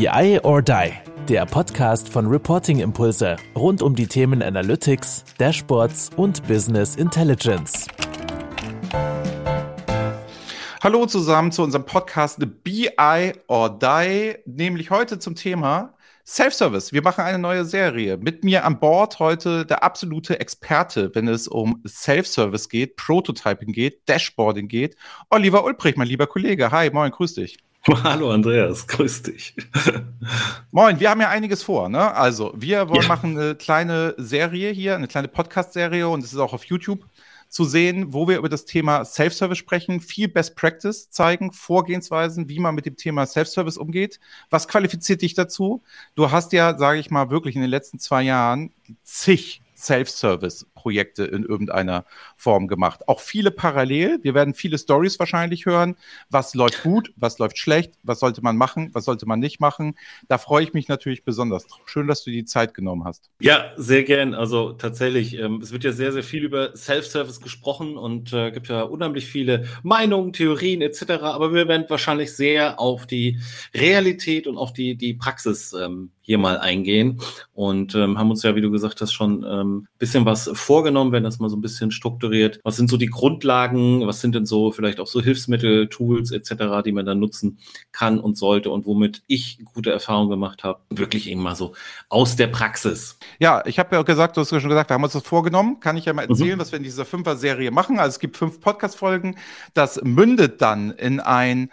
BI or Die, der Podcast von Reporting Impulse rund um die Themen Analytics, Dashboards und Business Intelligence. Hallo zusammen zu unserem Podcast BI or Die, nämlich heute zum Thema Self-Service. Wir machen eine neue Serie. Mit mir an Bord heute der absolute Experte, wenn es um Self-Service geht, Prototyping geht, Dashboarding geht. Oliver Ulbricht, mein lieber Kollege. Hi, moin, grüß dich. Hallo Andreas, grüß dich. Moin, wir haben ja einiges vor, ne? Also, wir wollen ja. machen eine kleine Serie hier, eine kleine Podcast-Serie und es ist auch auf YouTube zu sehen, wo wir über das Thema Self-Service sprechen, viel Best Practice zeigen, Vorgehensweisen, wie man mit dem Thema Self-Service umgeht. Was qualifiziert dich dazu? Du hast ja, sage ich mal, wirklich in den letzten zwei Jahren zig Self-Service-Projekte in irgendeiner Form gemacht. Auch viele parallel. Wir werden viele Stories wahrscheinlich hören. Was läuft gut, was läuft schlecht, was sollte man machen, was sollte man nicht machen. Da freue ich mich natürlich besonders. Schön, dass du die Zeit genommen hast. Ja, sehr gern. Also tatsächlich, ähm, es wird ja sehr, sehr viel über Self-Service gesprochen und äh, gibt ja unheimlich viele Meinungen, Theorien etc. Aber wir werden wahrscheinlich sehr auf die Realität und auf die, die Praxis ähm, hier mal eingehen und ähm, haben uns ja, wie du gesagt hast, schon ein ähm, bisschen was vorgenommen, wenn das mal so ein bisschen strukturiert. Was sind so die Grundlagen? Was sind denn so vielleicht auch so Hilfsmittel, Tools etc., die man dann nutzen kann und sollte und womit ich gute Erfahrungen gemacht habe? Wirklich eben mal so aus der Praxis. Ja, ich habe ja gesagt, du hast ja schon gesagt, wir haben uns das vorgenommen. Kann ich ja mal mhm. erzählen, mhm. was wir in dieser Fünfer-Serie machen. Also es gibt fünf Podcast-Folgen. Das mündet dann in ein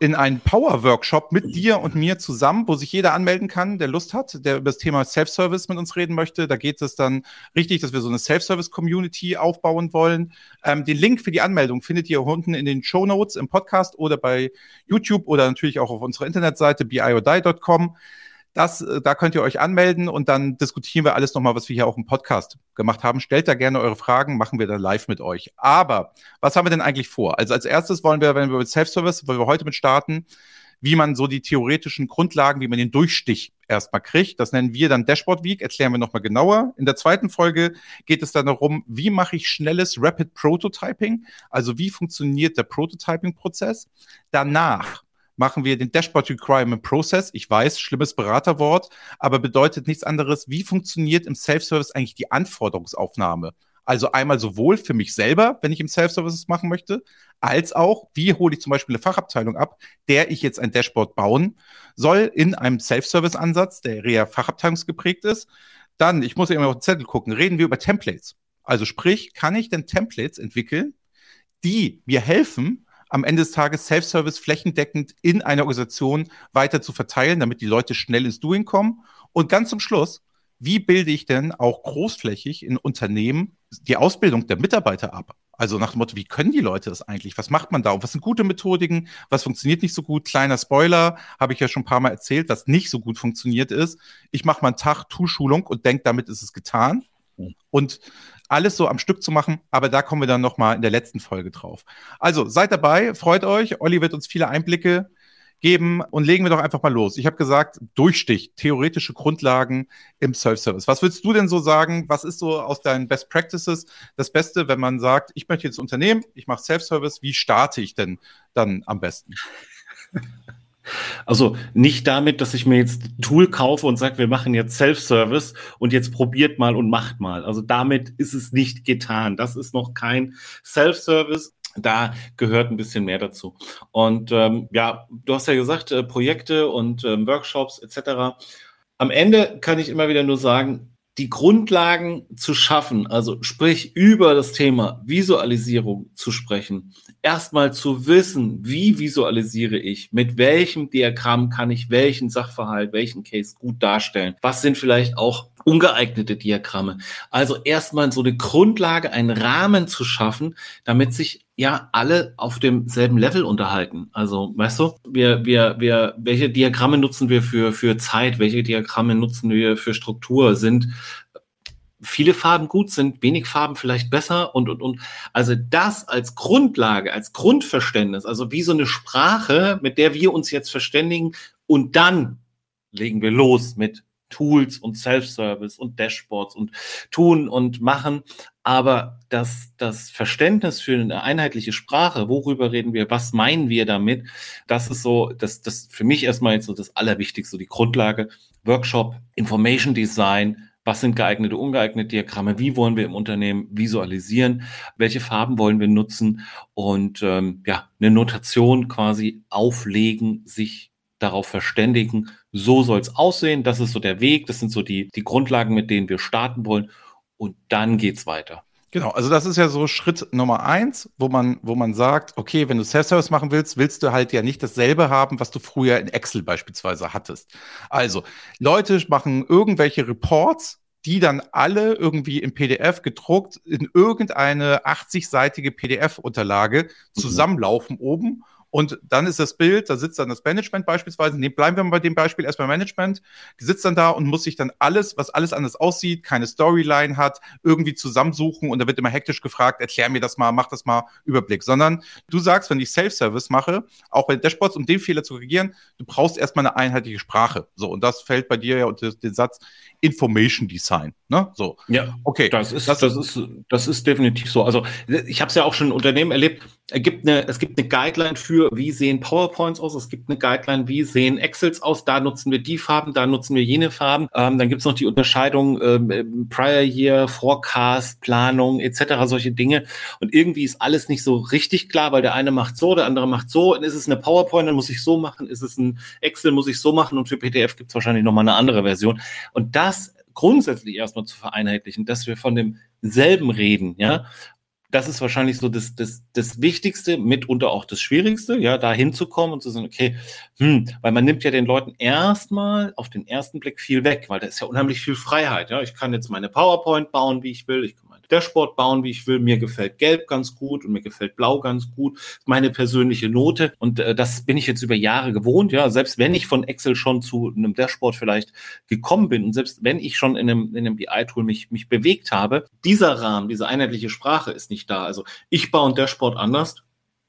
in einen Power-Workshop mit dir und mir zusammen, wo sich jeder anmelden kann, der Lust hat, der über das Thema Self-Service mit uns reden möchte. Da geht es dann richtig, dass wir so eine Self-Service-Community aufbauen wollen. Ähm, den Link für die Anmeldung findet ihr unten in den Show Notes im Podcast oder bei YouTube oder natürlich auch auf unserer Internetseite biodie.com. Das, äh, da könnt ihr euch anmelden und dann diskutieren wir alles nochmal, was wir hier auch im Podcast gemacht haben. Stellt da gerne eure Fragen, machen wir da live mit euch. Aber was haben wir denn eigentlich vor? Also als erstes wollen wir, wenn wir mit Self-Service, wollen wir heute mit starten, wie man so die theoretischen Grundlagen, wie man den Durchstich erstmal kriegt. Das nennen wir dann Dashboard Week, erklären wir nochmal genauer. In der zweiten Folge geht es dann darum, wie mache ich schnelles Rapid Prototyping? Also wie funktioniert der Prototyping-Prozess? Danach machen wir den Dashboard Requirement Process. Ich weiß, schlimmes Beraterwort, aber bedeutet nichts anderes. Wie funktioniert im Self-Service eigentlich die Anforderungsaufnahme? Also einmal sowohl für mich selber, wenn ich im Self-Service machen möchte, als auch, wie hole ich zum Beispiel eine Fachabteilung ab, der ich jetzt ein Dashboard bauen soll in einem Self-Service-Ansatz, der eher fachabteilungsgeprägt ist. Dann, ich muss ja immer auf den Zettel gucken, reden wir über Templates. Also sprich, kann ich denn Templates entwickeln, die mir helfen, am Ende des Tages Self-Service flächendeckend in einer Organisation weiter zu verteilen, damit die Leute schnell ins Doing kommen. Und ganz zum Schluss, wie bilde ich denn auch großflächig in Unternehmen die Ausbildung der Mitarbeiter ab? Also nach dem Motto, wie können die Leute das eigentlich? Was macht man da? Und was sind gute Methodiken? Was funktioniert nicht so gut? Kleiner Spoiler, habe ich ja schon ein paar Mal erzählt, was nicht so gut funktioniert ist. Ich mache mal einen Tag Tu-Schulung und denke, damit ist es getan. Und alles so am Stück zu machen, aber da kommen wir dann nochmal in der letzten Folge drauf. Also seid dabei, freut euch. Olli wird uns viele Einblicke geben und legen wir doch einfach mal los. Ich habe gesagt, Durchstich, theoretische Grundlagen im Self-Service. Was würdest du denn so sagen? Was ist so aus deinen Best Practices das Beste, wenn man sagt, ich möchte jetzt Unternehmen, ich mache Self-Service, wie starte ich denn dann am besten? Also nicht damit, dass ich mir jetzt ein Tool kaufe und sage, wir machen jetzt Self-Service und jetzt probiert mal und macht mal. Also damit ist es nicht getan. Das ist noch kein Self-Service. Da gehört ein bisschen mehr dazu. Und ähm, ja, du hast ja gesagt, äh, Projekte und ähm, Workshops etc. Am Ende kann ich immer wieder nur sagen, die Grundlagen zu schaffen, also sprich über das Thema Visualisierung zu sprechen, erstmal zu wissen, wie visualisiere ich, mit welchem Diagramm kann ich welchen Sachverhalt, welchen Case gut darstellen, was sind vielleicht auch ungeeignete Diagramme. Also erstmal so eine Grundlage, einen Rahmen zu schaffen, damit sich ja alle auf demselben Level unterhalten. Also, weißt du, wir, wir, wir, welche Diagramme nutzen wir für, für Zeit? Welche Diagramme nutzen wir für Struktur? Sind viele Farben gut, sind wenig Farben vielleicht besser und, und, und. Also das als Grundlage, als Grundverständnis, also wie so eine Sprache, mit der wir uns jetzt verständigen und dann legen wir los mit Tools und Self-Service und Dashboards und tun und machen. Aber das, das Verständnis für eine einheitliche Sprache, worüber reden wir, was meinen wir damit, das ist so, das, das für mich erstmal jetzt so das Allerwichtigste, die Grundlage. Workshop, Information Design, was sind geeignete, ungeeignete Diagramme, wie wollen wir im Unternehmen visualisieren, welche Farben wollen wir nutzen und ähm, ja, eine Notation quasi auflegen, sich darauf verständigen, so soll es aussehen, das ist so der Weg, das sind so die, die Grundlagen, mit denen wir starten wollen und dann geht's weiter. Genau, also das ist ja so Schritt Nummer eins, wo man, wo man sagt, okay, wenn du Self-Service machen willst, willst du halt ja nicht dasselbe haben, was du früher in Excel beispielsweise hattest. Also, Leute machen irgendwelche Reports, die dann alle irgendwie im PDF gedruckt in irgendeine 80-seitige PDF-Unterlage mhm. zusammenlaufen mhm. oben und dann ist das Bild, da sitzt dann das Management beispielsweise, nee, bleiben wir mal bei dem Beispiel erstmal Management, sitzt dann da und muss sich dann alles, was alles anders aussieht, keine Storyline hat, irgendwie zusammensuchen und da wird immer hektisch gefragt, erklär mir das mal, mach das mal, Überblick. Sondern du sagst, wenn ich Self-Service mache, auch bei Dashboards, um den Fehler zu korrigieren, du brauchst erstmal eine einheitliche Sprache. So, und das fällt bei dir ja unter den Satz Information Design. Ne? So. Ja, okay. Das ist, das, das ist, das ist definitiv so. Also ich habe es ja auch schon in Unternehmen erlebt. Es gibt eine, es gibt eine Guideline für, wie sehen PowerPoints aus. Es gibt eine Guideline, wie sehen Excels aus. Da nutzen wir die Farben, da nutzen wir jene Farben. Ähm, dann gibt es noch die Unterscheidung ähm, Prior Year, Forecast, Planung etc. Solche Dinge. Und irgendwie ist alles nicht so richtig klar, weil der eine macht so, der andere macht so. Und ist es eine PowerPoint, dann muss ich so machen. Ist es ein Excel, muss ich so machen. Und für PDF gibt es wahrscheinlich noch mal eine andere Version. Und das grundsätzlich erstmal zu vereinheitlichen, dass wir von demselben reden, ja. Das ist wahrscheinlich so das, das, das Wichtigste, mitunter auch das Schwierigste, ja, da hinzukommen und zu sagen, okay, hm, weil man nimmt ja den Leuten erstmal auf den ersten Blick viel weg, weil da ist ja unheimlich viel Freiheit, ja. Ich kann jetzt meine PowerPoint bauen, wie ich will, ich kann Dashboard bauen, wie ich will. Mir gefällt Gelb ganz gut und mir gefällt Blau ganz gut. Meine persönliche Note. Und äh, das bin ich jetzt über Jahre gewohnt. Ja, selbst wenn ich von Excel schon zu einem Dashboard vielleicht gekommen bin und selbst wenn ich schon in einem, in einem BI-Tool mich, mich bewegt habe, dieser Rahmen, diese einheitliche Sprache ist nicht da. Also ich baue ein Dashboard anders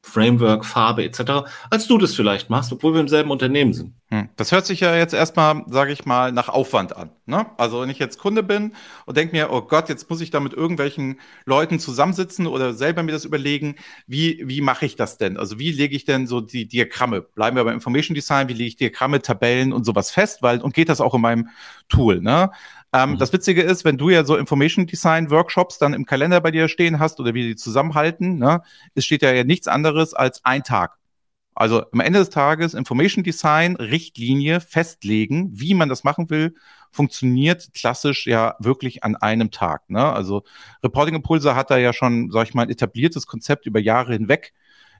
Framework, Farbe etc., als du das vielleicht machst, obwohl wir im selben Unternehmen sind. Hm. Das hört sich ja jetzt erstmal, sage ich mal, nach Aufwand an. Ne? Also wenn ich jetzt Kunde bin und denke mir, oh Gott, jetzt muss ich da mit irgendwelchen Leuten zusammensitzen oder selber mir das überlegen, wie, wie mache ich das denn? Also wie lege ich denn so die Diagramme? Bleiben wir beim Information Design, wie lege ich Diagramme, Tabellen und sowas fest? Weil, und geht das auch in meinem Tool? Ne? Ähm, mhm. Das Witzige ist, wenn du ja so Information Design Workshops dann im Kalender bei dir stehen hast oder wie die zusammenhalten, ne, es steht ja, ja nichts anderes als ein Tag. Also am Ende des Tages Information Design, Richtlinie festlegen, wie man das machen will, funktioniert klassisch ja wirklich an einem Tag. Ne? Also Reporting Impulse hat da ja schon, sag ich mal, ein etabliertes Konzept über Jahre hinweg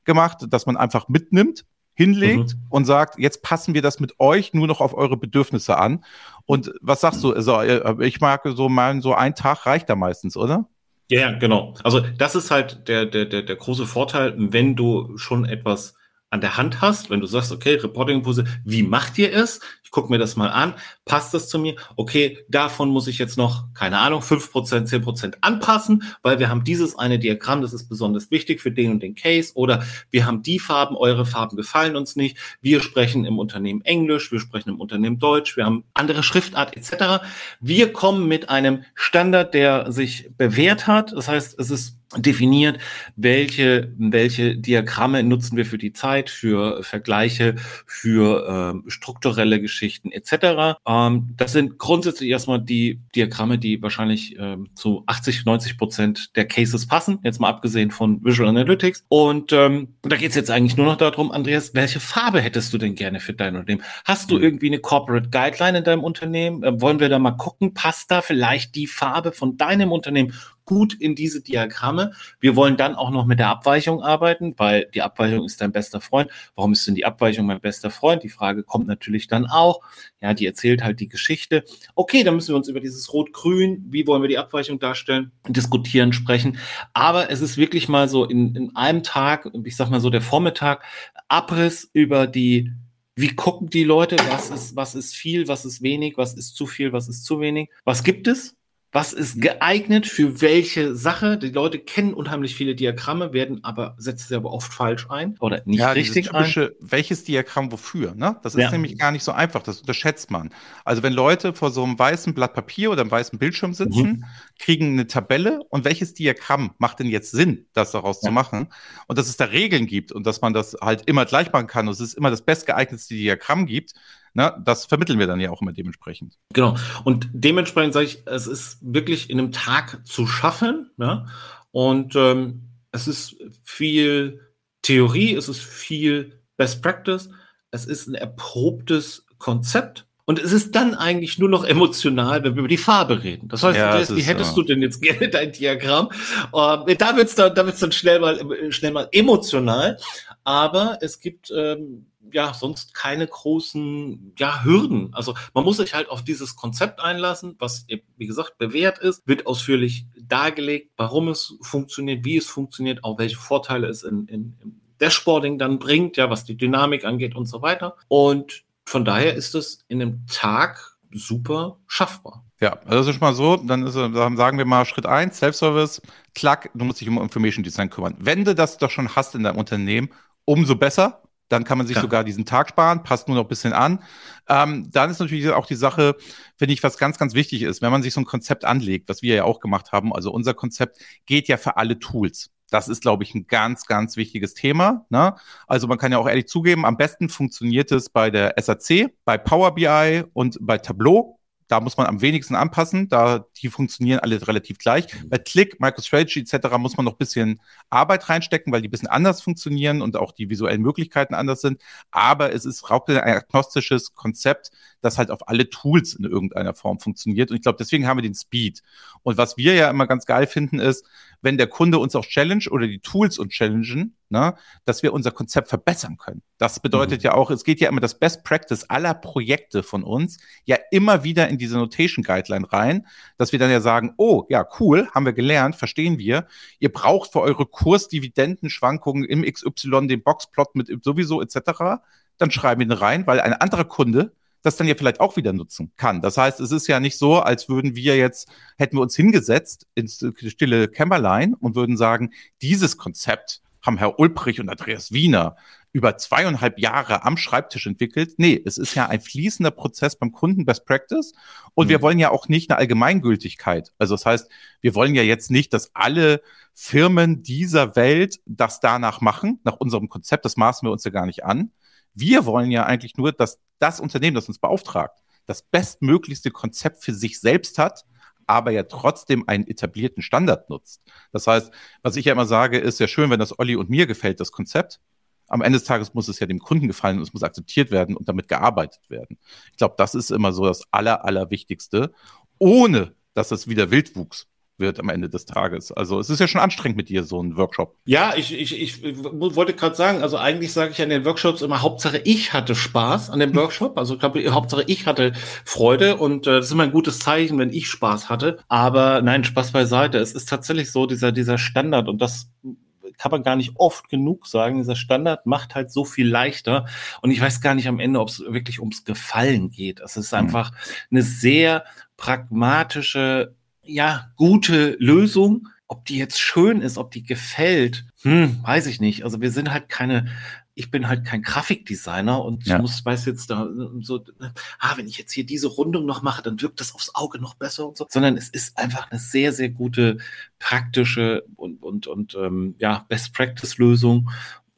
gemacht, dass man einfach mitnimmt, hinlegt mhm. und sagt, jetzt passen wir das mit euch nur noch auf eure Bedürfnisse an. Und was sagst du? Also, äh, ich mag so mal so ein Tag reicht da meistens, oder? Ja, genau. Also das ist halt der, der, der, der große Vorteil, wenn du schon etwas an der Hand hast, wenn du sagst, okay, Reporting-Impulse, wie macht ihr es? Ich gucke mir das mal an, passt das zu mir? Okay, davon muss ich jetzt noch, keine Ahnung, fünf Prozent, zehn Prozent anpassen, weil wir haben dieses eine Diagramm, das ist besonders wichtig für den und den Case oder wir haben die Farben, eure Farben gefallen uns nicht, wir sprechen im Unternehmen Englisch, wir sprechen im Unternehmen Deutsch, wir haben andere Schriftart etc. Wir kommen mit einem Standard, der sich bewährt hat, das heißt, es ist definiert, welche, welche Diagramme nutzen wir für die Zeit, für Vergleiche, für äh, strukturelle Geschichten etc. Ähm, das sind grundsätzlich erstmal die Diagramme, die wahrscheinlich äh, zu 80, 90 Prozent der Cases passen, jetzt mal abgesehen von Visual Analytics. Und ähm, da geht es jetzt eigentlich nur noch darum, Andreas, welche Farbe hättest du denn gerne für dein Unternehmen? Hast du mhm. irgendwie eine Corporate Guideline in deinem Unternehmen? Äh, wollen wir da mal gucken, passt da vielleicht die Farbe von deinem Unternehmen gut in diese Diagramme. Wir wollen dann auch noch mit der Abweichung arbeiten, weil die Abweichung ist dein bester Freund. Warum ist denn die Abweichung mein bester Freund? Die Frage kommt natürlich dann auch. Ja, die erzählt halt die Geschichte. Okay, dann müssen wir uns über dieses Rot-Grün, wie wollen wir die Abweichung darstellen, diskutieren, sprechen. Aber es ist wirklich mal so in, in einem Tag, ich sag mal so der Vormittag, Abriss über die wie gucken die Leute, was ist, was ist viel, was ist wenig, was ist zu viel, was ist zu wenig, was gibt es was ist geeignet für welche Sache. Die Leute kennen unheimlich viele Diagramme, werden aber, setzen sie aber oft falsch ein oder nicht ja, richtig typische, ein. Welches Diagramm wofür? Ne? Das ist ja. nämlich gar nicht so einfach, das unterschätzt man. Also wenn Leute vor so einem weißen Blatt Papier oder einem weißen Bildschirm sitzen, mhm. kriegen eine Tabelle und welches Diagramm macht denn jetzt Sinn, das daraus ja. zu machen? Und dass es da Regeln gibt und dass man das halt immer gleich machen kann und es ist immer das bestgeeignetste Diagramm gibt, na, das vermitteln wir dann ja auch immer dementsprechend. Genau. Und dementsprechend sage ich, es ist wirklich in einem Tag zu schaffen. Ne? Und ähm, es ist viel Theorie, es ist viel Best Practice, es ist ein erprobtes Konzept. Und es ist dann eigentlich nur noch emotional, wenn wir über die Farbe reden. Das heißt, ja, das wie hättest so. du denn jetzt gerne dein Diagramm? Uh, da wird's dann, da wird's dann schnell mal, schnell mal emotional. Aber es gibt ähm, ja sonst keine großen ja, Hürden. Also man muss sich halt auf dieses Konzept einlassen, was wie gesagt bewährt ist, wird ausführlich dargelegt, warum es funktioniert, wie es funktioniert, auch welche Vorteile es in, in, im Dashboarding dann bringt, ja, was die Dynamik angeht und so weiter. Und von daher ist es in einem Tag super schaffbar. Ja, also das ist schon mal so, dann, ist, dann sagen wir mal Schritt eins Self-Service, klack, du musst dich um Information Design kümmern. Wenn du das doch schon hast in deinem Unternehmen, umso besser, dann kann man sich ja. sogar diesen Tag sparen, passt nur noch ein bisschen an. Ähm, dann ist natürlich auch die Sache, finde ich, was ganz, ganz wichtig ist, wenn man sich so ein Konzept anlegt, was wir ja auch gemacht haben. Also unser Konzept geht ja für alle Tools. Das ist, glaube ich, ein ganz, ganz wichtiges Thema. Ne? Also man kann ja auch ehrlich zugeben, am besten funktioniert es bei der SAC, bei Power BI und bei Tableau. Da muss man am wenigsten anpassen, da die funktionieren alle relativ gleich. Mhm. Bei Click, MicroStrategy etc. muss man noch ein bisschen Arbeit reinstecken, weil die ein bisschen anders funktionieren und auch die visuellen Möglichkeiten anders sind. Aber es ist hauptsächlich ein agnostisches Konzept, das halt auf alle Tools in irgendeiner Form funktioniert. Und ich glaube, deswegen haben wir den Speed. Und was wir ja immer ganz geil finden, ist, wenn der Kunde uns auch challenge oder die Tools uns challengen, ne, dass wir unser Konzept verbessern können. Das bedeutet mhm. ja auch, es geht ja immer das Best Practice aller Projekte von uns ja immer wieder in diese Notation Guideline rein, dass wir dann ja sagen, oh, ja, cool, haben wir gelernt, verstehen wir. Ihr braucht für eure Kursdividendenschwankungen im XY den Boxplot mit sowieso etc. Dann schreiben wir den rein, weil ein anderer Kunde das dann ja vielleicht auch wieder nutzen kann. Das heißt, es ist ja nicht so, als würden wir jetzt, hätten wir uns hingesetzt ins stille Kämmerlein und würden sagen, dieses Konzept haben Herr Ulbrich und Andreas Wiener über zweieinhalb Jahre am Schreibtisch entwickelt. Nee, es ist ja ein fließender Prozess beim Kunden Best Practice. Und mhm. wir wollen ja auch nicht eine Allgemeingültigkeit. Also das heißt, wir wollen ja jetzt nicht, dass alle Firmen dieser Welt das danach machen, nach unserem Konzept. Das maßen wir uns ja gar nicht an. Wir wollen ja eigentlich nur, dass das Unternehmen, das uns beauftragt, das bestmöglichste Konzept für sich selbst hat, aber ja trotzdem einen etablierten Standard nutzt. Das heißt, was ich ja immer sage, ist ja schön, wenn das Olli und mir gefällt, das Konzept. Am Ende des Tages muss es ja dem Kunden gefallen und es muss akzeptiert werden und damit gearbeitet werden. Ich glaube, das ist immer so das Aller, Allerwichtigste, ohne dass es wieder Wildwuchs wird am Ende des Tages. Also es ist ja schon anstrengend mit dir, so ein Workshop. Ja, ich, ich, ich wollte gerade sagen, also eigentlich sage ich an den Workshops immer, Hauptsache ich hatte Spaß an dem Workshop. Also ich glaube, Hauptsache ich hatte Freude und äh, das ist immer ein gutes Zeichen, wenn ich Spaß hatte. Aber nein, Spaß beiseite. Es ist tatsächlich so, dieser, dieser Standard und das kann man gar nicht oft genug sagen. Dieser Standard macht halt so viel leichter. Und ich weiß gar nicht am Ende, ob es wirklich ums Gefallen geht. Es ist mhm. einfach eine sehr pragmatische ja, gute Lösung. Ob die jetzt schön ist, ob die gefällt, hm, weiß ich nicht. Also wir sind halt keine, ich bin halt kein Grafikdesigner und ja. muss, weiß jetzt da so, ah, wenn ich jetzt hier diese Rundung noch mache, dann wirkt das aufs Auge noch besser und so. Sondern es ist einfach eine sehr, sehr gute praktische und, und, und ähm, ja, Best-Practice-Lösung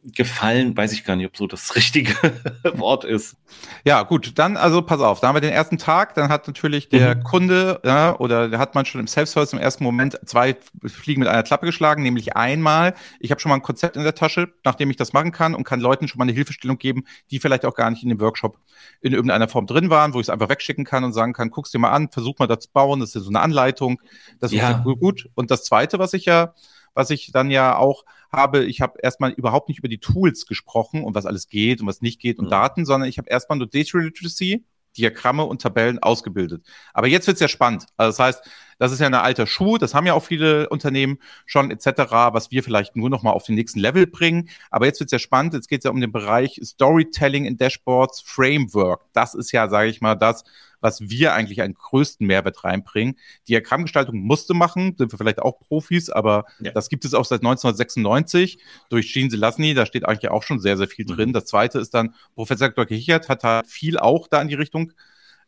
gefallen, weiß ich gar nicht, ob so das richtige Wort ist. Ja, gut, dann also pass auf, da haben wir den ersten Tag, dann hat natürlich der mhm. Kunde ja, oder hat man schon im Self-Service im ersten Moment zwei Fliegen mit einer Klappe geschlagen, nämlich einmal, ich habe schon mal ein Konzept in der Tasche, nachdem ich das machen kann und kann Leuten schon mal eine Hilfestellung geben, die vielleicht auch gar nicht in dem Workshop in irgendeiner Form drin waren, wo ich es einfach wegschicken kann und sagen kann, guck's dir mal an, versuch mal das zu bauen, das ist so eine Anleitung, das ist ja. gut. Und das zweite, was ich ja was ich dann ja auch habe, ich habe erstmal überhaupt nicht über die Tools gesprochen und was alles geht und was nicht geht und mhm. Daten, sondern ich habe erstmal nur Data Literacy, Diagramme und Tabellen ausgebildet. Aber jetzt wird's ja spannend. Also das heißt, Das ist ja ein alter Schuh, das haben ja auch viele Unternehmen schon etc., was wir vielleicht nur noch mal auf den nächsten Level bringen. Aber jetzt wird es ja spannend, jetzt geht es ja um den Bereich Storytelling in Dashboards, Framework. Das ist ja, sage ich mal, das, was wir eigentlich einen größten Mehrwert reinbringen. Diagrammgestaltung musste machen, sind wir vielleicht auch Profis, aber ja. das gibt es auch seit 1996 durch Gene Selasny, da steht eigentlich auch schon sehr, sehr viel drin. Mhm. Das zweite ist dann, Professor Dr. Hichert hat da viel auch da in die Richtung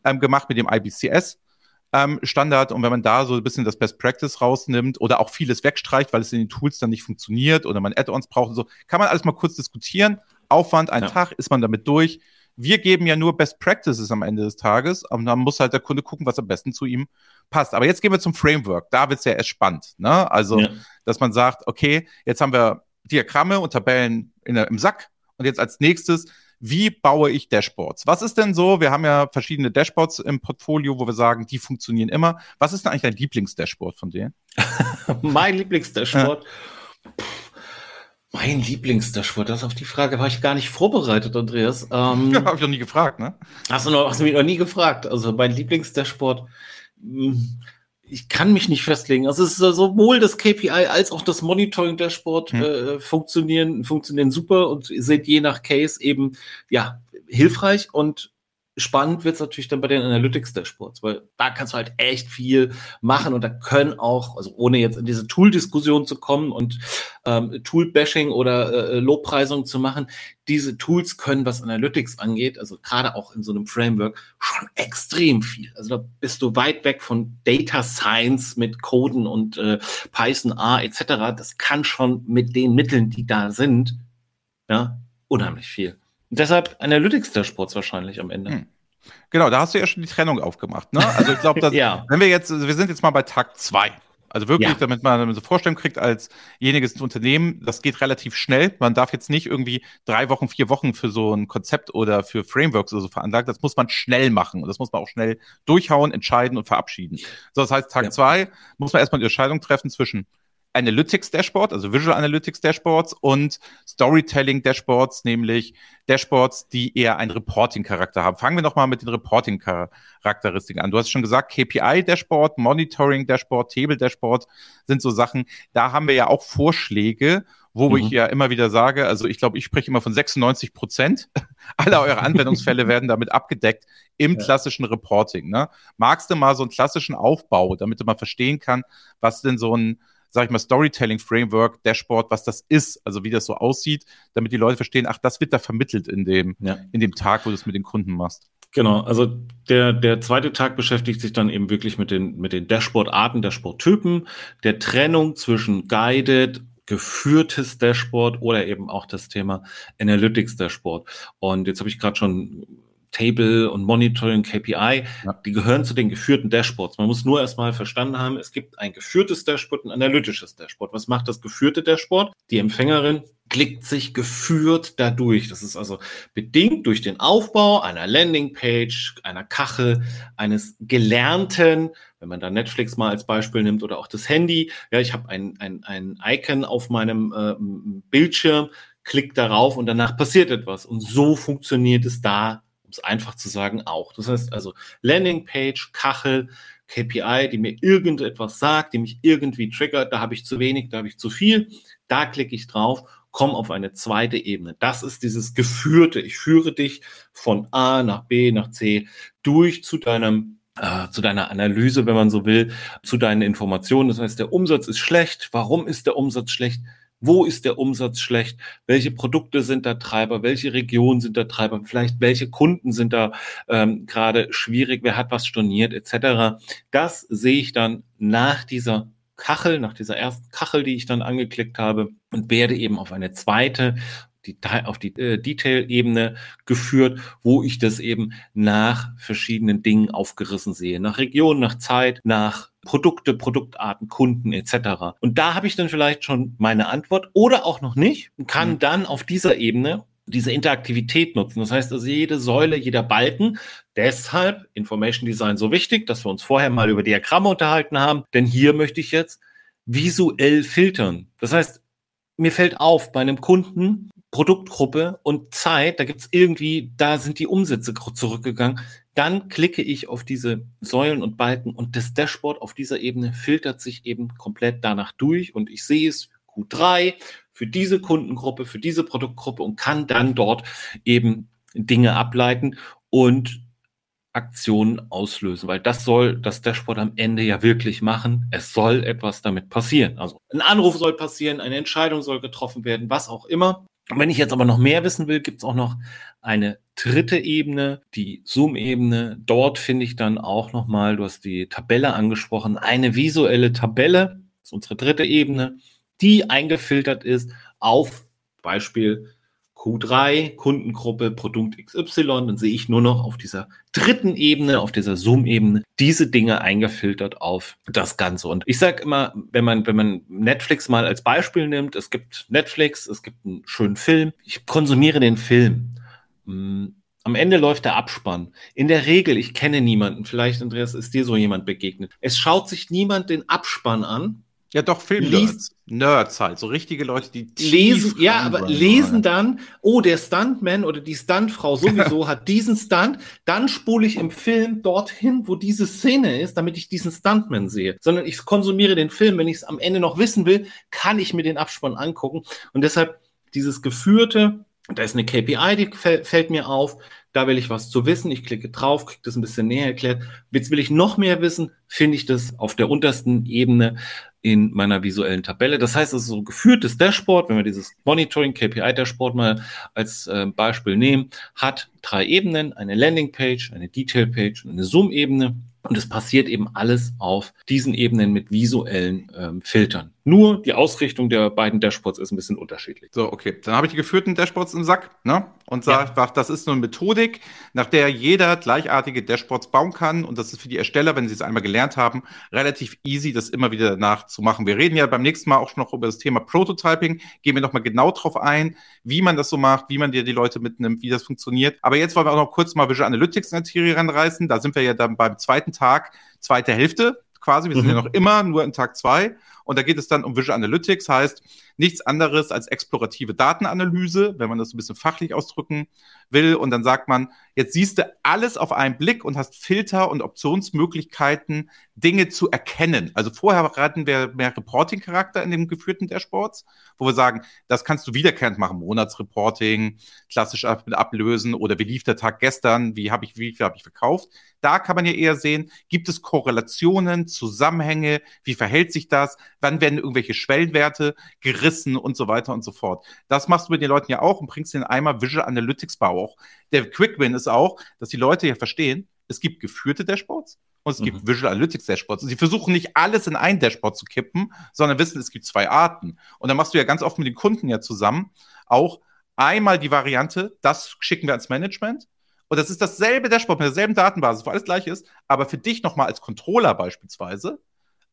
ähm, gemacht mit dem IBCS. Ähm, Standard und wenn man da so ein bisschen das Best Practice rausnimmt oder auch vieles wegstreicht, weil es in den Tools dann nicht funktioniert oder man Add-ons braucht und so, kann man alles mal kurz diskutieren. Aufwand, ein ja. Tag, ist man damit durch. Wir geben ja nur Best Practices am Ende des Tages, und dann muss halt der Kunde gucken, was am besten zu ihm passt. Aber jetzt gehen wir zum Framework. Da wird es ja erst spannend. Ne? Also, ja. dass man sagt, okay, jetzt haben wir Diagramme und Tabellen in, im Sack und jetzt als nächstes wie baue ich Dashboards? Was ist denn so? Wir haben ja verschiedene Dashboards im Portfolio, wo wir sagen, die funktionieren immer. Was ist denn eigentlich dein Lieblingsdashboard von denen? mein Lieblingsdashboard? Ja. Mein Lieblingsdashboard, das auf die Frage war ich gar nicht vorbereitet, Andreas. Ähm, ja, habe ich noch nie gefragt, ne? Hast du, noch, hast du mich noch nie gefragt. Also mein Lieblingsdashboard, hm, ich kann mich nicht festlegen. Also es ist sowohl das KPI als auch das Monitoring Dashboard hm. äh, funktionieren, funktionieren super und sind je nach Case eben ja hilfreich und Spannend wird es natürlich dann bei den Analytics-Dashboards, weil da kannst du halt echt viel machen und da können auch, also ohne jetzt in diese Tool-Diskussion zu kommen und ähm, Tool-Bashing oder äh, Lobpreisung zu machen, diese Tools können, was Analytics angeht, also gerade auch in so einem Framework, schon extrem viel. Also da bist du weit weg von Data Science mit Coden und äh, Python A etc. Das kann schon mit den Mitteln, die da sind, ja, unheimlich viel. Deshalb Analytics-Dashboards wahrscheinlich am Ende. Hm. Genau, da hast du ja schon die Trennung aufgemacht. Ne? Also ich glaube, ja. wenn wir jetzt, wir sind jetzt mal bei Tag zwei. Also wirklich, ja. damit man so Vorstellung kriegt als jeniges Unternehmen, das geht relativ schnell. Man darf jetzt nicht irgendwie drei Wochen, vier Wochen für so ein Konzept oder für Frameworks oder so veranlagen. Das muss man schnell machen und das muss man auch schnell durchhauen, entscheiden und verabschieden. So, das heißt, Tag ja. zwei muss man erstmal die Entscheidung treffen zwischen Analytics Dashboard, also Visual Analytics Dashboards und Storytelling Dashboards, nämlich Dashboards, die eher einen Reporting-Charakter haben. Fangen wir nochmal mit den Reporting-Charakteristiken an. Du hast schon gesagt, KPI-Dashboard, Monitoring-Dashboard, Table-Dashboard sind so Sachen. Da haben wir ja auch Vorschläge, wo mhm. ich ja immer wieder sage, also ich glaube, ich spreche immer von 96 Prozent aller eurer Anwendungsfälle werden damit abgedeckt im ja. klassischen Reporting. Ne? Magst du mal so einen klassischen Aufbau, damit du mal verstehen kann, was denn so ein sag ich mal, Storytelling-Framework, Dashboard, was das ist, also wie das so aussieht, damit die Leute verstehen, ach, das wird da vermittelt in dem, ja. in dem Tag, wo du es mit den Kunden machst. Genau, also der, der zweite Tag beschäftigt sich dann eben wirklich mit den, mit den Dashboard-Arten, Dashboard-Typen, der Trennung zwischen Guided, geführtes Dashboard oder eben auch das Thema Analytics Dashboard. Und jetzt habe ich gerade schon Table und Monitoring, KPI, ja. die gehören zu den geführten Dashboards. Man muss nur erstmal verstanden haben, es gibt ein geführtes Dashboard, ein analytisches Dashboard. Was macht das geführte Dashboard? Die Empfängerin klickt sich geführt dadurch. Das ist also bedingt durch den Aufbau einer Landingpage, einer Kachel, eines gelernten, wenn man da Netflix mal als Beispiel nimmt oder auch das Handy. Ja, ich habe ein, ein, ein Icon auf meinem äh, Bildschirm, klick darauf und danach passiert etwas. Und so funktioniert es da es einfach zu sagen, auch. Das heißt also Landingpage, Kachel, KPI, die mir irgendetwas sagt, die mich irgendwie triggert, da habe ich zu wenig, da habe ich zu viel, da klicke ich drauf, komme auf eine zweite Ebene. Das ist dieses geführte. Ich führe dich von A nach B nach C durch zu deinem äh, zu deiner Analyse, wenn man so will, zu deinen Informationen. Das heißt, der Umsatz ist schlecht. Warum ist der Umsatz schlecht? Wo ist der Umsatz schlecht? Welche Produkte sind da Treiber? Welche Regionen sind da Treiber? Vielleicht welche Kunden sind da ähm, gerade schwierig? Wer hat was storniert etc. Das sehe ich dann nach dieser Kachel, nach dieser ersten Kachel, die ich dann angeklickt habe und werde eben auf eine zweite die, auf die äh, Detail-Ebene geführt, wo ich das eben nach verschiedenen Dingen aufgerissen sehe. Nach Region, nach Zeit, nach Produkte, Produktarten, Kunden etc. Und da habe ich dann vielleicht schon meine Antwort oder auch noch nicht und kann mhm. dann auf dieser Ebene diese Interaktivität nutzen. Das heißt also jede Säule, jeder Balken. Deshalb Information Design so wichtig, dass wir uns vorher mal über Diagramme unterhalten haben. Denn hier möchte ich jetzt visuell filtern. Das heißt, mir fällt auf bei einem Kunden, Produktgruppe und Zeit, da gibt's irgendwie, da sind die Umsätze zurückgegangen. Dann klicke ich auf diese Säulen und Balken und das Dashboard auf dieser Ebene filtert sich eben komplett danach durch und ich sehe es Q3 für diese Kundengruppe, für diese Produktgruppe und kann dann dort eben Dinge ableiten und Aktionen auslösen, weil das soll das Dashboard am Ende ja wirklich machen. Es soll etwas damit passieren. Also ein Anruf soll passieren, eine Entscheidung soll getroffen werden, was auch immer. Wenn ich jetzt aber noch mehr wissen will, gibt es auch noch eine dritte Ebene, die Zoom-Ebene. Dort finde ich dann auch nochmal, du hast die Tabelle angesprochen, eine visuelle Tabelle, das ist unsere dritte Ebene, die eingefiltert ist auf Beispiel Q3, Kundengruppe, Produkt XY, dann sehe ich nur noch auf dieser dritten Ebene, auf dieser Zoom-Ebene, diese Dinge eingefiltert auf das Ganze. Und ich sage immer, wenn man, wenn man Netflix mal als Beispiel nimmt, es gibt Netflix, es gibt einen schönen Film, ich konsumiere den Film. Hm, am Ende läuft der Abspann. In der Regel, ich kenne niemanden, vielleicht, Andreas, ist dir so jemand begegnet. Es schaut sich niemand den Abspann an, ja, doch, Filmnerds. Nerds halt, so richtige Leute, die lesen, ja, aber lesen dann, oh, der Stuntman oder die Stuntfrau sowieso hat diesen Stunt, dann spule ich im Film dorthin, wo diese Szene ist, damit ich diesen Stuntman sehe. Sondern ich konsumiere den Film, wenn ich es am Ende noch wissen will, kann ich mir den Abspann angucken. Und deshalb dieses geführte, da ist eine KPI, die fällt mir auf, da will ich was zu wissen, ich klicke drauf, kriege das ein bisschen näher erklärt. Jetzt will ich noch mehr wissen, finde ich das auf der untersten Ebene in meiner visuellen Tabelle. Das heißt, es ist so ein geführtes Dashboard, wenn wir dieses Monitoring KPI Dashboard mal als äh, Beispiel nehmen, hat drei Ebenen, eine Landingpage, eine Detailpage und eine Zoom-Ebene. Und es passiert eben alles auf diesen Ebenen mit visuellen ähm, Filtern. Nur die Ausrichtung der beiden Dashboards ist ein bisschen unterschiedlich. So, okay. Dann habe ich die geführten Dashboards im Sack ne? und sage, ja. das ist eine Methodik, nach der jeder gleichartige Dashboards bauen kann. Und das ist für die Ersteller, wenn sie es einmal gelernt haben, relativ easy, das immer wieder nachzumachen. Wir reden ja beim nächsten Mal auch schon noch über das Thema Prototyping. Gehen wir nochmal genau drauf ein, wie man das so macht, wie man dir die Leute mitnimmt, wie das funktioniert. Aber jetzt wollen wir auch noch kurz mal Visual Analytics in der Theorie ranreißen. Da sind wir ja dann beim zweiten Tag, zweite Hälfte quasi. Wir sind mhm. ja noch immer nur in Tag zwei. Und da geht es dann um Visual Analytics, heißt nichts anderes als explorative Datenanalyse, wenn man das ein bisschen fachlich ausdrücken will. Und dann sagt man, jetzt siehst du alles auf einen Blick und hast Filter und Optionsmöglichkeiten, Dinge zu erkennen. Also vorher hatten wir mehr Reporting-Charakter in den geführten Dashboards, wo wir sagen, das kannst du wiederkehrend machen, Monatsreporting, klassisch ablösen oder wie lief der Tag gestern, wie habe ich, wie viel habe ich verkauft. Da kann man ja eher sehen, gibt es Korrelationen, Zusammenhänge, wie verhält sich das, wann werden irgendwelche Schwellenwerte gerissen und so weiter und so fort. Das machst du mit den Leuten ja auch und bringst den einmal Visual Analytics Bau Der Quick Win ist auch, dass die Leute ja verstehen, es gibt geführte Dashboards und es mhm. gibt Visual Analytics Dashboards. Und sie versuchen nicht alles in ein Dashboard zu kippen, sondern wissen, es gibt zwei Arten. Und dann machst du ja ganz oft mit den Kunden ja zusammen auch einmal die Variante, das schicken wir ans Management. Und das ist dasselbe Dashboard mit derselben Datenbasis, wo alles gleich ist, aber für dich nochmal als Controller beispielsweise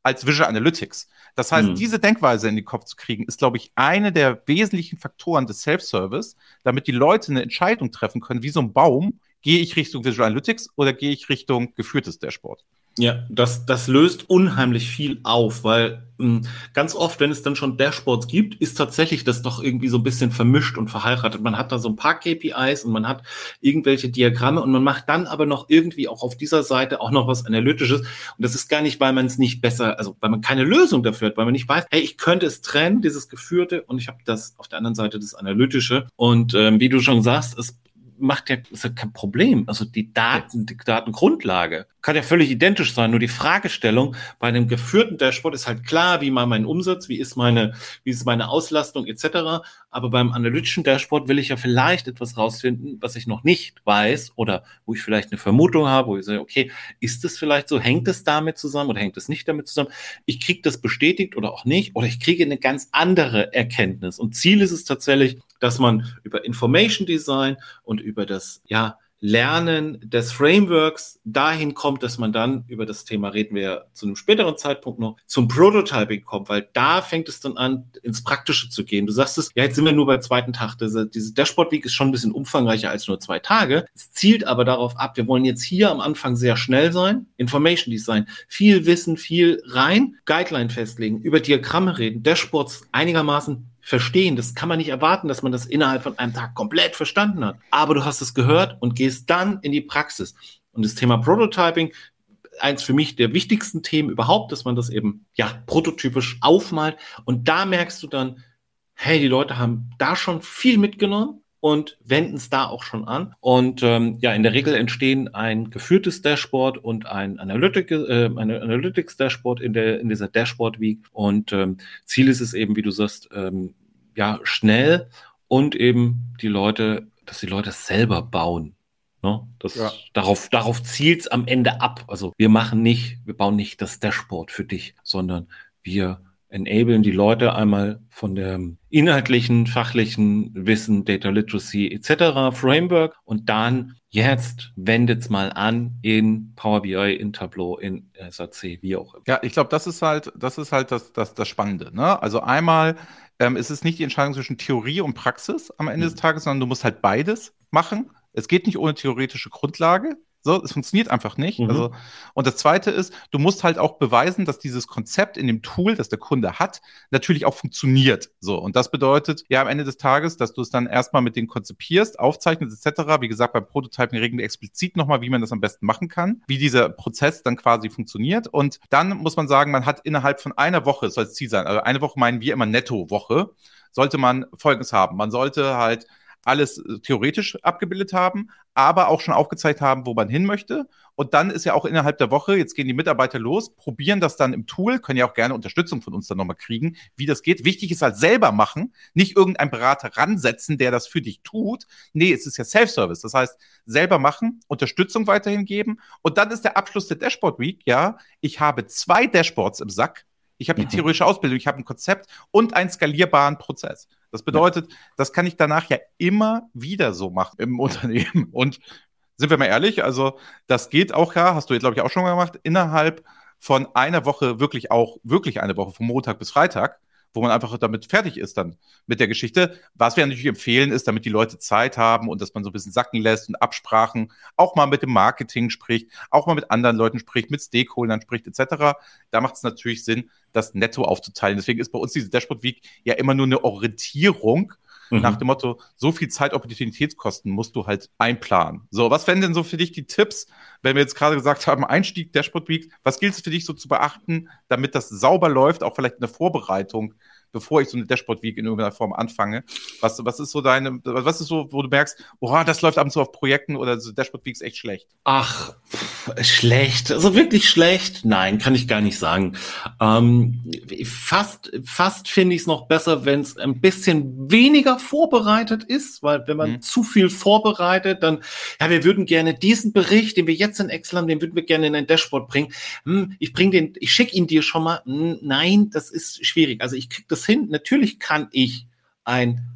als Visual Analytics. Das heißt, hm. diese Denkweise in den Kopf zu kriegen, ist, glaube ich, eine der wesentlichen Faktoren des Self-Service, damit die Leute eine Entscheidung treffen können, wie so ein Baum, gehe ich Richtung Visual Analytics oder gehe ich Richtung geführtes Dashboard. Ja, das, das löst unheimlich viel auf, weil mh, hm, ganz oft, wenn es dann schon Dashboards gibt, ist tatsächlich das doch irgendwie so ein bisschen vermischt und verheiratet. Man hat da so ein paar KPIs und man hat irgendwelche Diagramme und man macht dann aber noch irgendwie auch auf dieser Seite auch noch was Analytisches. Und das ist gar nicht, weil man es nicht besser, also weil man keine Lösung dafür hat, weil man nicht weiß, hey, ich könnte es trennen, dieses Geführte, und ich habe das auf der anderen Seite das Analytische. Und ähm, wie du schon sagst, es macht ja, ist ja kein Problem. Also die Daten, die Datengrundlage kann ja völlig identisch sein. Nur die Fragestellung bei einem geführten Dashboard ist halt klar, wie mal mein Umsatz, wie ist meine, wie ist meine Auslastung etc. Aber beim analytischen Dashboard will ich ja vielleicht etwas rausfinden, was ich noch nicht weiß oder wo ich vielleicht eine Vermutung habe, wo ich sage, okay, ist es vielleicht so, hängt es damit zusammen oder hängt es nicht damit zusammen? Ich kriege das bestätigt oder auch nicht oder ich kriege eine ganz andere Erkenntnis. Und Ziel ist es tatsächlich, dass man über Information Design und über das, ja, Lernen des Frameworks dahin kommt, dass man dann, über das Thema reden wir zu einem späteren Zeitpunkt noch, zum Prototyping kommt, weil da fängt es dann an, ins Praktische zu gehen. Du sagst es, ja, jetzt sind wir nur beim zweiten Tag. Diese, diese Dashboard Week ist schon ein bisschen umfangreicher als nur zwei Tage. Es zielt aber darauf ab, wir wollen jetzt hier am Anfang sehr schnell sein, Information Design, viel Wissen, viel rein, Guideline festlegen, über Diagramme reden, Dashboards einigermaßen verstehen. Das kann man nicht erwarten, dass man das innerhalb von einem Tag komplett verstanden hat. Aber du hast es gehört und gehst dann in die Praxis. Und das Thema Prototyping, eins für mich der wichtigsten Themen überhaupt, dass man das eben ja prototypisch aufmalt. Und da merkst du dann, hey, die Leute haben da schon viel mitgenommen und wenden es da auch schon an. Und ähm, ja, in der Regel entstehen ein geführtes Dashboard und ein Analytic, äh, eine Analytics-Dashboard in, der, in dieser Dashboard Week. Und ähm, Ziel ist es eben, wie du sagst, ähm, ja, schnell und eben die Leute, dass die Leute es selber bauen. Ne? Das, ja. Darauf, darauf zielt es am Ende ab. Also wir machen nicht, wir bauen nicht das Dashboard für dich, sondern wir enablen die Leute einmal von dem inhaltlichen, fachlichen Wissen, Data Literacy etc. Framework und dann jetzt wendet's mal an in Power BI, in Tableau, in SAC, wie auch immer. Ja, ich glaube, das ist halt, das ist halt das, das, das Spannende. Ne? Also einmal ähm, ist es nicht die Entscheidung zwischen Theorie und Praxis am Ende mhm. des Tages, sondern du musst halt beides machen. Es geht nicht ohne theoretische Grundlage. So, es funktioniert einfach nicht. Mhm. Also, und das zweite ist, du musst halt auch beweisen, dass dieses Konzept in dem Tool, das der Kunde hat, natürlich auch funktioniert. So, und das bedeutet ja am Ende des Tages, dass du es dann erstmal mit denen konzipierst, aufzeichnest, etc. Wie gesagt, beim Prototypen regeln wir explizit nochmal, wie man das am besten machen kann, wie dieser Prozess dann quasi funktioniert. Und dann muss man sagen, man hat innerhalb von einer Woche, soll das Ziel sein, also eine Woche meinen wir immer Netto-Woche, sollte man Folgendes haben. Man sollte halt alles äh, theoretisch abgebildet haben, aber auch schon aufgezeigt haben, wo man hin möchte. Und dann ist ja auch innerhalb der Woche, jetzt gehen die Mitarbeiter los, probieren das dann im Tool, können ja auch gerne Unterstützung von uns dann nochmal kriegen, wie das geht. Wichtig ist halt selber machen, nicht irgendein Berater ransetzen, der das für dich tut. Nee, es ist ja Self-Service. Das heißt, selber machen, Unterstützung weiterhin geben. Und dann ist der Abschluss der Dashboard Week, ja, ich habe zwei Dashboards im Sack. Ich habe die mhm. theoretische Ausbildung, ich habe ein Konzept und einen skalierbaren Prozess. Das bedeutet, ja. das kann ich danach ja immer wieder so machen im Unternehmen. Und sind wir mal ehrlich, also das geht auch ja, hast du jetzt glaube ich auch schon mal gemacht, innerhalb von einer Woche wirklich auch, wirklich eine Woche, von Montag bis Freitag, wo man einfach damit fertig ist dann mit der Geschichte. Was wir natürlich empfehlen ist, damit die Leute Zeit haben und dass man so ein bisschen sacken lässt und Absprachen auch mal mit dem Marketing spricht, auch mal mit anderen Leuten spricht, mit Stakeholdern spricht etc. Da macht es natürlich Sinn, das netto aufzuteilen. Deswegen ist bei uns diese Dashboard Week ja immer nur eine Orientierung mhm. nach dem Motto, so viel Zeit Opportunitätskosten musst du halt einplanen. So, was wären denn so für dich die Tipps, wenn wir jetzt gerade gesagt haben, Einstieg Dashboard Week, was gilt es für dich so zu beachten, damit das sauber läuft, auch vielleicht in der Vorbereitung bevor ich so eine Dashboard Week in irgendeiner Form anfange. Was, was ist so deine, was ist so, wo du merkst, boah, das läuft ab und zu auf Projekten oder so Dashboard Week ist echt schlecht? Ach, schlecht. Also wirklich schlecht? Nein, kann ich gar nicht sagen. Ähm, fast, fast finde ich es noch besser, wenn es ein bisschen weniger vorbereitet ist, weil wenn man mhm. zu viel vorbereitet, dann, ja, wir würden gerne diesen Bericht, den wir jetzt in Excel haben, den würden wir gerne in ein Dashboard bringen. Hm, ich bringe den, ich schicke ihn dir schon mal. Hm, nein, das ist schwierig. Also ich kriege das das hin. Natürlich kann ich ein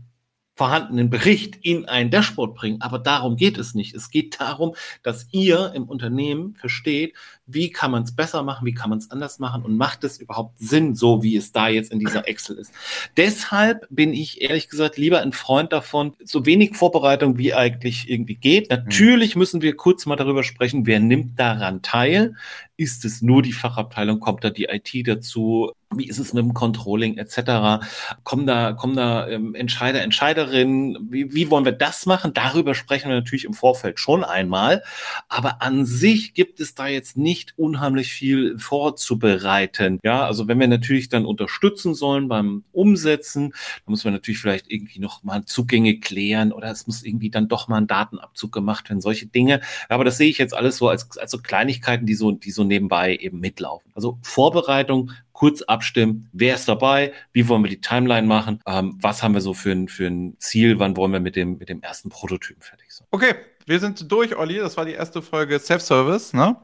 vorhandenen Bericht in ein Dashboard bringen. Aber darum geht es nicht. Es geht darum, dass ihr im Unternehmen versteht, wie kann man es besser machen, wie kann man es anders machen und macht es überhaupt Sinn, so wie es da jetzt in dieser Excel ist. Deshalb bin ich ehrlich gesagt lieber ein Freund davon, so wenig Vorbereitung wie eigentlich irgendwie geht. Mhm. Natürlich müssen wir kurz mal darüber sprechen, wer nimmt daran teil. Ist es nur die Fachabteilung? Kommt da die IT dazu? Wie ist es mit dem Controlling etc.? Kommen da, kommen da ähm, Entscheider, Entscheiderinnen? Wie, wie wollen wir das machen? Darüber sprechen wir natürlich im Vorfeld schon einmal. Aber an sich gibt es da jetzt nicht unheimlich viel vorzubereiten. Ja, also wenn wir natürlich dann unterstützen sollen beim Umsetzen, dann muss man natürlich vielleicht irgendwie noch mal Zugänge klären oder es muss irgendwie dann doch mal ein Datenabzug gemacht werden, solche Dinge. Aber das sehe ich jetzt alles so als, als so Kleinigkeiten, die so, die so nebenbei eben mitlaufen. Also Vorbereitung, kurz abstimmen, wer ist dabei, wie wollen wir die Timeline machen, ähm, was haben wir so für ein, für ein Ziel, wann wollen wir mit dem, mit dem ersten Prototypen fertig sein. Okay, wir sind durch, Olli. Das war die erste Folge Self-Service. Ne?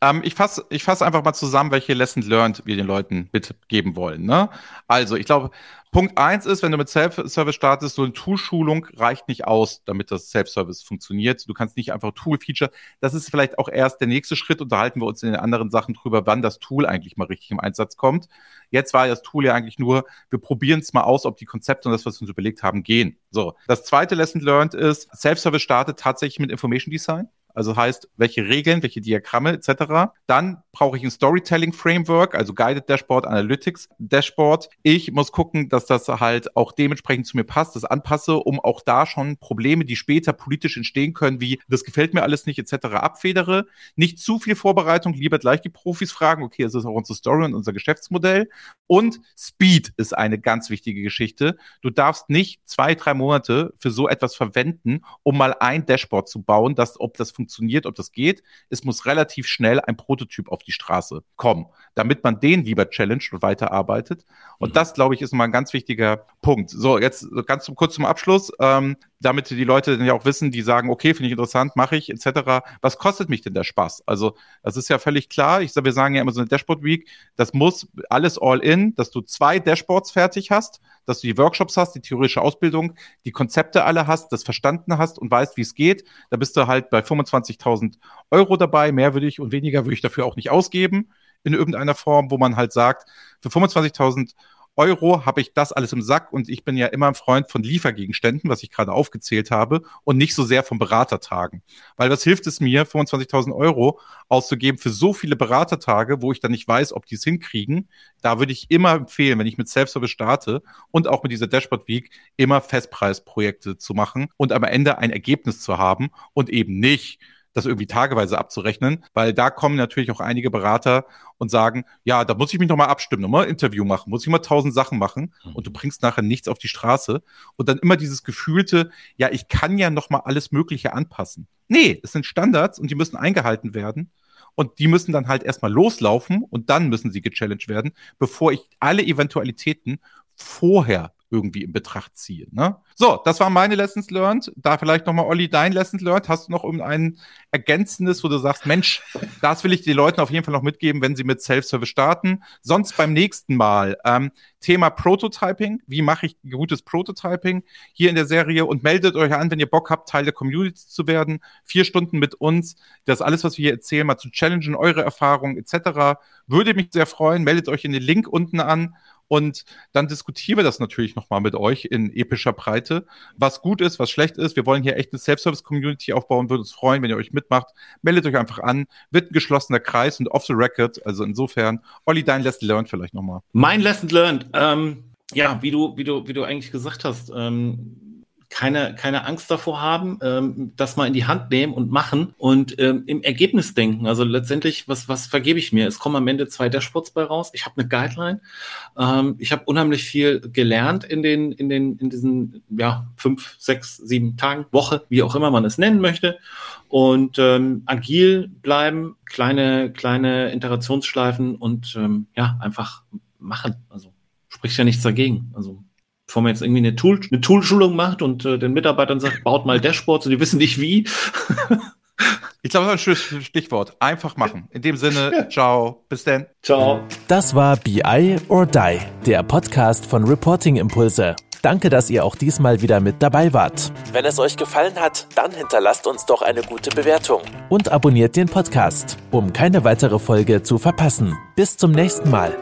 Ähm, ich fasse ich fass einfach mal zusammen, welche Lessons learned wir den Leuten mitgeben wollen. Ne? Also, ich glaube, Punkt eins ist, wenn du mit Self-Service startest, so eine Tool-Schulung reicht nicht aus, damit das Self-Service funktioniert. Du kannst nicht einfach Tool-Feature. Das ist vielleicht auch erst der nächste Schritt. Unterhalten wir uns in den anderen Sachen drüber, wann das Tool eigentlich mal richtig im Einsatz kommt. Jetzt war das Tool ja eigentlich nur, wir probieren es mal aus, ob die Konzepte und das, was wir uns überlegt haben, gehen. So. Das zweite Lesson learned ist, Self-Service startet tatsächlich mit Information Design. Also heißt, welche Regeln, welche Diagramme etc. Dann brauche ich ein Storytelling-Framework, also Guided Dashboard, Analytics Dashboard. Ich muss gucken, dass das halt auch dementsprechend zu mir passt, das anpasse, um auch da schon Probleme, die später politisch entstehen können, wie das gefällt mir alles nicht etc. abfedere. Nicht zu viel Vorbereitung, lieber gleich die Profis fragen, okay, das ist auch unsere Story und unser Geschäftsmodell. Und Speed ist eine ganz wichtige Geschichte. Du darfst nicht zwei, drei Monate für so etwas verwenden, um mal ein Dashboard zu bauen, dass, ob das funktioniert, ob das geht. Es muss relativ schnell ein Prototyp auf die Straße kommen, damit man den lieber challenged und weiterarbeitet. Und mhm. das, glaube ich, ist mal ein ganz wichtiger Punkt. So, jetzt ganz zum, kurz zum Abschluss. Ähm, damit die Leute dann ja auch wissen, die sagen, okay, finde ich interessant, mache ich, etc. Was kostet mich denn der Spaß? Also, das ist ja völlig klar. Ich sage, wir sagen ja immer so eine Dashboard Week, das muss alles all in, dass du zwei Dashboards fertig hast, dass du die Workshops hast, die theoretische Ausbildung, die Konzepte alle hast, das verstanden hast und weißt, wie es geht. Da bist du halt bei 25.000 Euro dabei. Mehr würde ich und weniger würde ich dafür auch nicht ausgeben in irgendeiner Form, wo man halt sagt, für 25.000 Euro Euro habe ich das alles im Sack und ich bin ja immer ein Freund von Liefergegenständen, was ich gerade aufgezählt habe, und nicht so sehr von Beratertagen. Weil was hilft es mir, 25.000 Euro auszugeben für so viele Beratertage, wo ich dann nicht weiß, ob die es hinkriegen? Da würde ich immer empfehlen, wenn ich mit Self-Service starte und auch mit dieser Dashboard Week, immer Festpreisprojekte zu machen und am Ende ein Ergebnis zu haben und eben nicht das irgendwie tageweise abzurechnen, weil da kommen natürlich auch einige Berater und sagen, ja, da muss ich mich nochmal abstimmen, nochmal ein Interview machen, muss ich mal tausend Sachen machen mhm. und du bringst nachher nichts auf die Straße und dann immer dieses gefühlte, ja, ich kann ja nochmal alles Mögliche anpassen. Nee, es sind Standards und die müssen eingehalten werden. Und die müssen dann halt erstmal loslaufen und dann müssen sie gechallenged werden, bevor ich alle Eventualitäten vorher irgendwie in Betracht ziehe. Ne? So, das waren meine Lessons learned. Da vielleicht nochmal, Olli, dein Lessons learned. Hast du noch irgendein ergänzendes, wo du sagst, Mensch, das will ich den Leuten auf jeden Fall noch mitgeben, wenn sie mit Self-Service starten. Sonst beim nächsten Mal ähm, Thema Prototyping. Wie mache ich gutes Prototyping hier in der Serie? Und meldet euch an, wenn ihr Bock habt, Teil der Community zu werden. Vier Stunden mit uns. Das alles, was wir hier erzählen, mal zu challengen, eure Erfahrungen etc. Würde mich sehr freuen. Meldet euch in den Link unten an und dann diskutieren wir das natürlich nochmal mit euch in epischer Breite, was gut ist, was schlecht ist. Wir wollen hier echt eine Self-Service-Community aufbauen, würde uns freuen, wenn ihr euch mitmacht. Meldet euch einfach an, wird ein geschlossener Kreis und off the record. Also insofern, Olli, dein Lesson learned vielleicht nochmal. Mein Lesson learned, ähm, ja, wie du, wie du, wie du eigentlich gesagt hast, ähm, keine, keine Angst davor haben, ähm, das mal in die Hand nehmen und machen und ähm, im Ergebnis denken. Also letztendlich, was, was vergebe ich mir? Es kommen am Ende zwei Dashboards bei raus. Ich habe eine Guideline. Ähm, ich habe unheimlich viel gelernt in den, in den, in diesen ja, fünf, sechs, sieben Tagen, Woche, wie auch immer man es nennen möchte. Und ähm, agil bleiben, kleine, kleine Iterationsschleifen und ähm, ja, einfach machen. Also spricht ja nichts dagegen. Also bevor man jetzt irgendwie eine, Tool, eine Toolschulung macht und äh, den Mitarbeitern sagt, baut mal Dashboards und die wissen nicht wie. ich glaube, das ist ein schönes Stichwort. Einfach machen. In dem Sinne, ja. ciao. Bis dann. Ciao. Das war BI or Die, der Podcast von Reporting Impulse. Danke, dass ihr auch diesmal wieder mit dabei wart. Wenn es euch gefallen hat, dann hinterlasst uns doch eine gute Bewertung. Und abonniert den Podcast, um keine weitere Folge zu verpassen. Bis zum nächsten Mal.